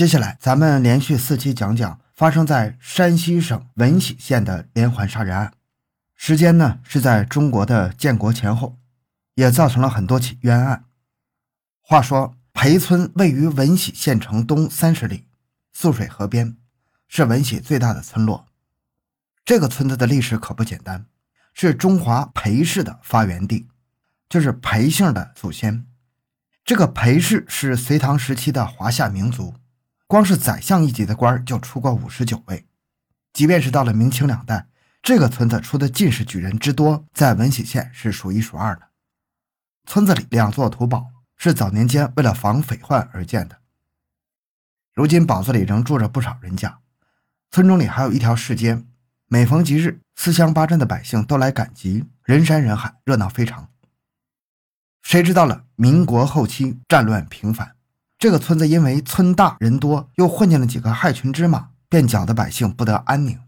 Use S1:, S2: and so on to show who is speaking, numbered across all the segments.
S1: 接下来，咱们连续四期讲讲发生在山西省闻喜县的连环杀人案。时间呢是在中国的建国前后，也造成了很多起冤案。话说，裴村位于闻喜县城东三十里，涑水河边，是闻喜最大的村落。这个村子的历史可不简单，是中华裴氏的发源地，就是裴姓的祖先。这个裴氏是隋唐时期的华夏民族，光是宰相一级的官就出过五十九位。即便是到了明清两代，这个村子出的进士举人之多，在闻喜县是数一数二的。村子里两座土堡是早年间为了防匪患而建的，如今堡子里仍住着不少人家。村中里还有一条市街。每逢吉日，四乡八镇的百姓都来赶集，人山人海，热闹非常。谁知到了民国后期，战乱频繁，这个村子因为村大人多，又混进了几个害群之马，便搅得百姓不得安宁。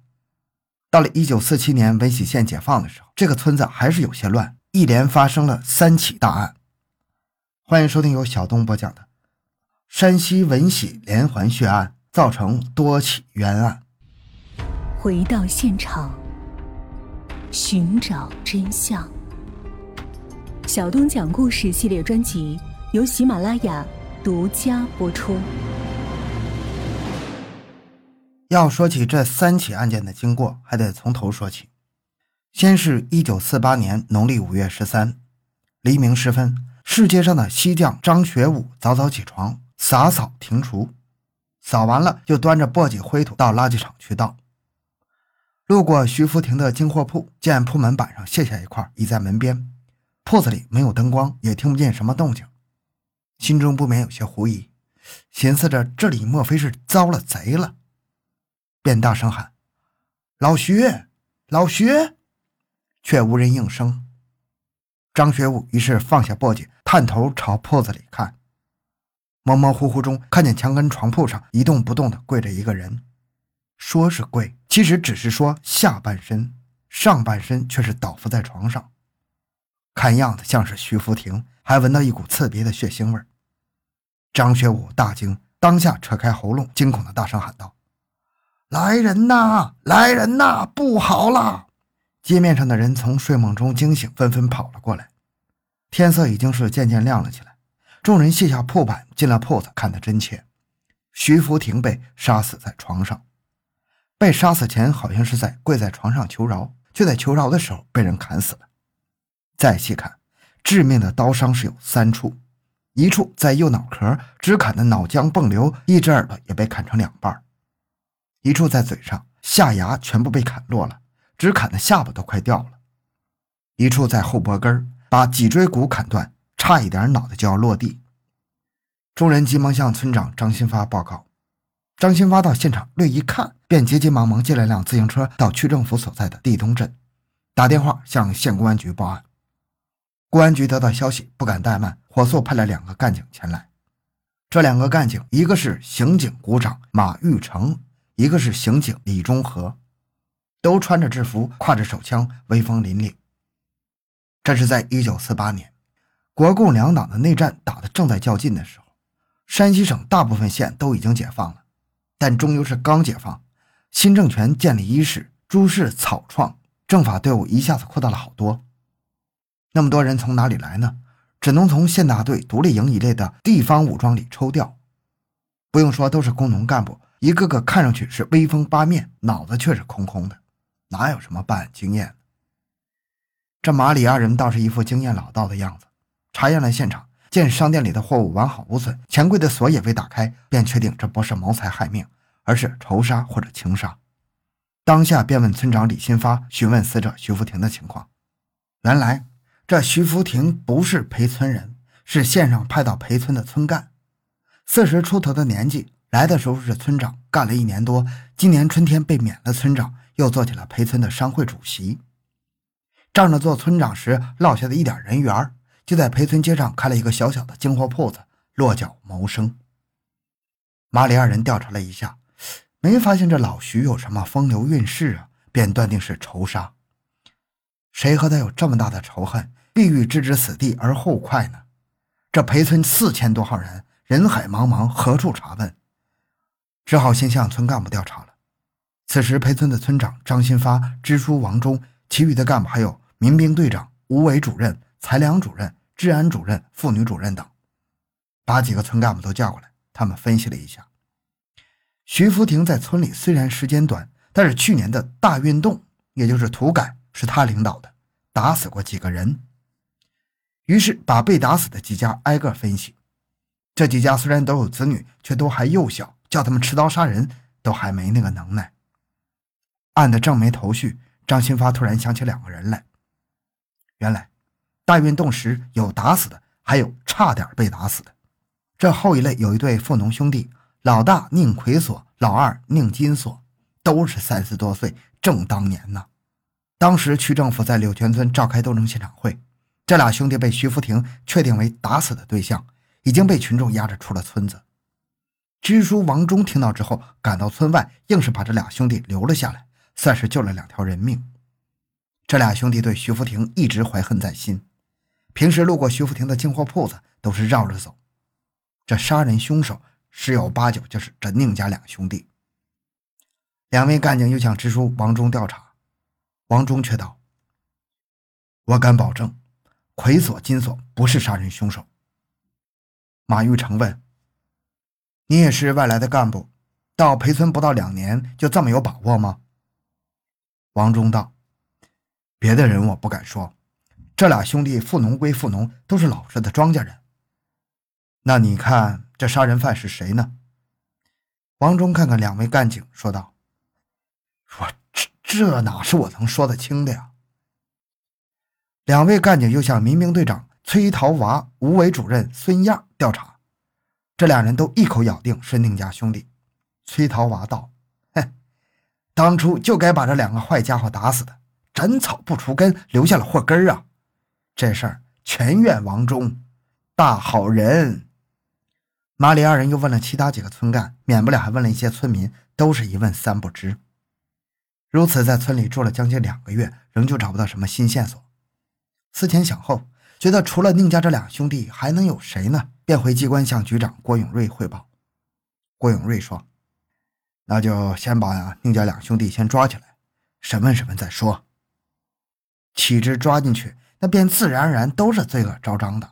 S1: 到了一九四七年闻喜县解放的时候，这个村子还是有些乱，一连发生了三起大案。欢迎收听由小东播讲的《山西闻喜连环血案》，造成多起冤案。
S2: 回到现场，寻找真相。小东讲故事系列专辑由喜马拉雅独家播出。
S1: 要说起这三起案件的经过，还得从头说起。先是一九四八年农历五月十三，黎明时分，世界上的西匠张学武早早起床，洒扫庭除，扫完了就端着簸箕灰土到垃圾场去倒。路过徐福亭的金货铺，见铺门板上卸下一块，倚在门边。铺子里没有灯光，也听不见什么动静，心中不免有些狐疑，寻思着这里莫非是遭了贼了，便大声喊：“老徐，老徐！”却无人应声。张学武于是放下簸箕，探头朝铺子里看，模模糊糊中看见墙根床铺上一动不动地跪着一个人。说是跪，其实只是说下半身，上半身却是倒伏在床上，看样子像是徐福亭，还闻到一股刺鼻的血腥味张学武大惊，当下扯开喉咙，惊恐的大声喊道：“来人呐！来人呐！不好了！”街面上的人从睡梦中惊醒，纷纷跑了过来。天色已经是渐渐亮了起来，众人卸下铺板，进了铺子，看得真切。徐福亭被杀死在床上。被杀死前好像是在跪在床上求饶，就在求饶的时候被人砍死了。再细看，致命的刀伤是有三处，一处在右脑壳，只砍的脑浆迸流，一只耳朵也被砍成两半；一处在嘴上，下牙全部被砍落了，只砍的下巴都快掉了；一处在后脖根，把脊椎骨砍断，差一点脑袋就要落地。众人急忙向村长张新发报告。张新发到现场略一看，便急急忙忙借了辆自行车到区政府所在的地东镇，打电话向县公安局报案。公安局得到消息，不敢怠慢，火速派了两个干警前来。这两个干警，一个是刑警股长马玉成，一个是刑警李忠和，都穿着制服，挎着手枪，威风凛凛。这是在一九四八年，国共两党的内战打得正在较劲的时候，山西省大部分县都已经解放了。但终究是刚解放，新政权建立伊始，诸事草创，政法队伍一下子扩大了好多。那么多人从哪里来呢？只能从县大队、独立营一类的地方武装里抽调。不用说，都是工农干部，一个个看上去是威风八面，脑子却是空空的，哪有什么办案经验？这马里二人倒是一副经验老道的样子，查验了现场。见商店里的货物完好无损，钱柜的锁也未打开，便确定这不是谋财害命，而是仇杀或者情杀。当下便问村长李新发询问死者徐福亭的情况。原来这徐福亭不是裴村人，是县上派到裴村的村干，四十出头的年纪，来的时候是村长，干了一年多，今年春天被免了村长，又做起了裴村的商会主席。仗着做村长时落下的一点人缘就在裴村街上开了一个小小的进货铺子，落脚谋生。马里二人调查了一下，没发现这老徐有什么风流韵事啊，便断定是仇杀。谁和他有这么大的仇恨，必欲置之死地而后快呢？这裴村四千多号人，人海茫茫，何处查问？只好先向村干部调查了。此时，裴村的村长张新发、支书王忠，其余的干部还有民兵队长、吴伟主任、财粮主任、治安主任、妇女主任等，把几个村干部都叫过来。他们分析了一下，徐福亭在村里虽然时间短，但是去年的大运动，也就是土改，是他领导的，打死过几个人。于是把被打死的几家挨个分析，这几家虽然都有子女，却都还幼小，叫他们持刀杀人都还没那个能耐。案的正没头绪，张新发突然想起两个人来。原来，大运动时有打死的，还有差点被打死的。这后一类有一对富农兄弟，老大宁奎锁，老二宁金锁，都是三十多岁，正当年呢。当时区政府在柳泉村召开斗争现场会，这俩兄弟被徐福亭确定为打死的对象，已经被群众押着出了村子。支书王忠听到之后，赶到村外，硬是把这俩兄弟留了下来。算是救了两条人命。这俩兄弟对徐福亭一直怀恨在心，平时路过徐福亭的进货铺子都是绕着走。这杀人凶手十有八九就是这宁家两兄弟。两位干警又向支书王忠调查，王忠却道：“我敢保证，奎锁金锁不是杀人凶手。”马玉成问：“你也是外来的干部，到裴村不到两年，就这么有把握吗？”王忠道：“别的人我不敢说，这俩兄弟富农归富农，都是老实的庄稼人。那你看这杀人犯是谁呢？”王忠看看两位干警，说道：“我这这哪是我能说得清的呀？”两位干警又向民兵队长崔桃娃、吴伟主任孙亚调查，这两人都一口咬定是宁家兄弟。崔桃娃道。哼当初就该把这两个坏家伙打死的，斩草不除根，留下了祸根啊！这事儿全怨王忠，大好人。马里二人又问了其他几个村干，免不了还问了一些村民，都是一问三不知。如此，在村里住了将近两个月，仍旧找不到什么新线索。思前想后，觉得除了宁家这两兄弟，还能有谁呢？便回机关向局长郭永瑞汇报。郭永瑞说。那就先把宁家两兄弟先抓起来，审问审问再说。岂知抓进去，那便自然而然都是罪恶昭彰的。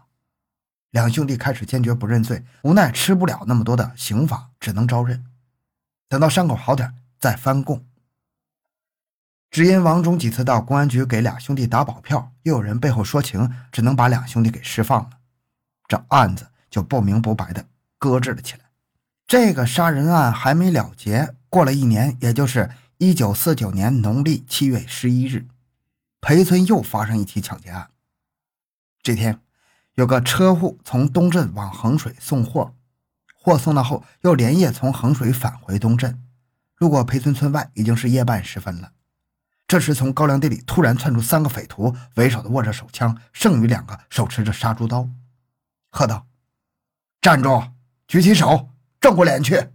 S1: 两兄弟开始坚决不认罪，无奈吃不了那么多的刑罚，只能招认。等到伤口好点，再翻供。只因王忠几次到公安局给俩兄弟打保票，又有人背后说情，只能把两兄弟给释放了。这案子就不明不白的搁置了起来。这个杀人案还没了结，过了一年，也就是一九四九年农历七月十一日，裴村又发生一起抢劫案。这天，有个车户从东镇往衡水送货，货送到后又连夜从衡水返回东镇，路过裴村村外，已经是夜半时分了。这时，从高粱地里突然窜出三个匪徒，为首的握着手枪，剩余两个手持着杀猪刀，喝道：“站住！举起手！”正过脸去。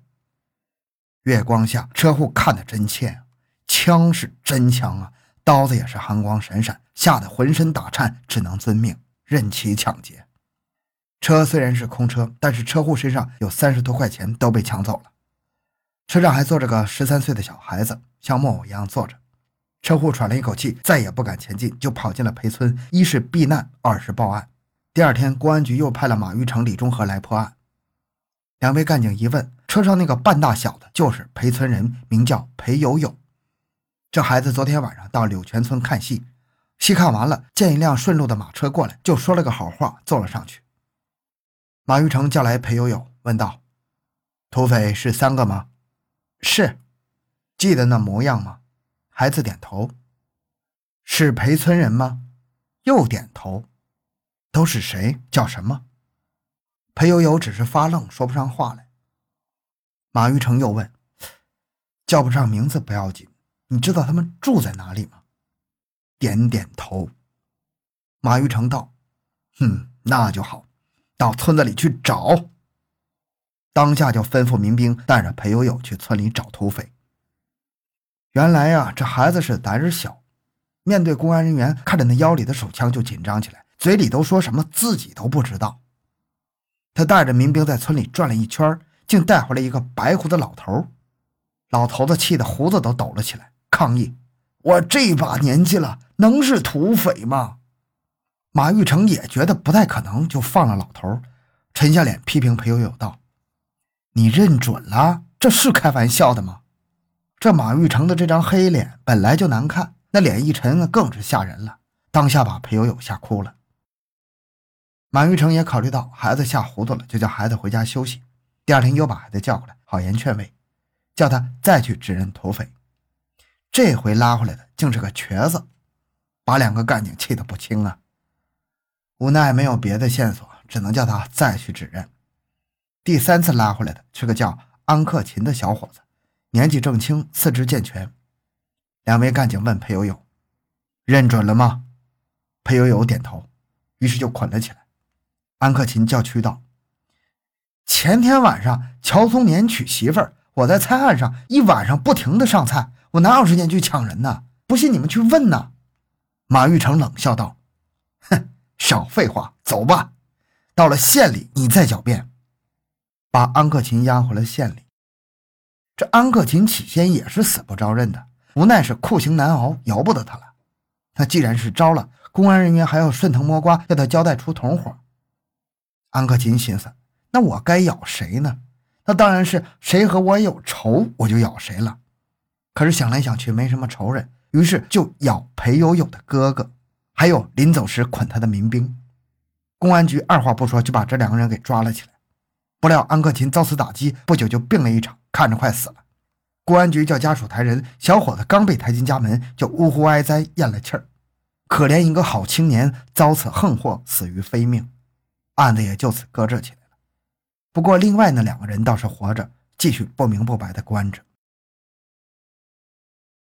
S1: 月光下，车户看得真切，枪是真枪啊，刀子也是寒光闪闪，吓得浑身打颤，只能遵命，任其抢劫。车虽然是空车，但是车户身上有三十多块钱都被抢走了。车上还坐着个十三岁的小孩子，像木偶一样坐着。车户喘了一口气，再也不敢前进，就跑进了裴村，一是避难，二是报案。第二天，公安局又派了马玉成、李忠和来破案。两位干警一问，车上那个半大小的，就是裴村人，名叫裴友友。这孩子昨天晚上到柳泉村看戏，戏看完了，见一辆顺路的马车过来，就说了个好话，坐了上去。马玉成叫来裴友友，问道：“土匪是三个吗？”“是。”“记得那模样吗？”孩子点头。“是裴村人吗？”又点头。“都是谁？叫什么？”裴悠悠只是发愣，说不上话来。马玉成又问：“叫不上名字不要紧，你知道他们住在哪里吗？”点点头。马玉成道：“哼，那就好，到村子里去找。”当下就吩咐民兵带着裴悠悠去村里找土匪。原来呀，这孩子是胆儿小，面对公安人员，看着那腰里的手枪就紧张起来，嘴里都说什么自己都不知道。他带着民兵在村里转了一圈，竟带回来一个白胡子老头。老头子气得胡子都抖了起来，抗议：“我这把年纪了，能是土匪吗？”马玉成也觉得不太可能，就放了老头，沉下脸批评裴友友道：“你认准了？这是开玩笑的吗？”这马玉成的这张黑脸本来就难看，那脸一沉更是吓人了，当下把裴友友吓哭了。马玉成也考虑到孩子吓糊涂了，就叫孩子回家休息。第二天又把孩子叫过来，好言劝慰，叫他再去指认土匪。这回拉回来的竟是个瘸子，把两个干警气得不轻啊！无奈没有别的线索，只能叫他再去指认。第三次拉回来的是个叫安克勤的小伙子，年纪正轻，四肢健全。两位干警问裴友友：“认准了吗？”裴友友点头，于是就捆了起来。安克勤叫屈道：“前天晚上乔松年娶媳妇儿，我在菜案上一晚上不停的上菜，我哪有时间去抢人呢？不信你们去问呢。”马玉成冷笑道：“哼，少废话，走吧。到了县里你再狡辩。”把安克勤押回了县里。这安克勤起先也是死不招认的，无奈是酷刑难熬，由不得他了。那既然是招了，公安人员还要顺藤摸瓜，要他交代出同伙。安克勤心思：“那我该咬谁呢？那当然是谁和我有仇，我就咬谁了。可是想来想去，没什么仇人，于是就咬裴友友的哥哥，还有临走时捆他的民兵。公安局二话不说就把这两个人给抓了起来。不料安克勤遭此打击，不久就病了一场，看着快死了。公安局叫家属抬人，小伙子刚被抬进家门，就呜呼哀哉，咽了气儿。可怜一个好青年，遭此横祸，死于非命。”案子也就此搁置起来了。不过，另外那两个人倒是活着，继续不明不白的关着。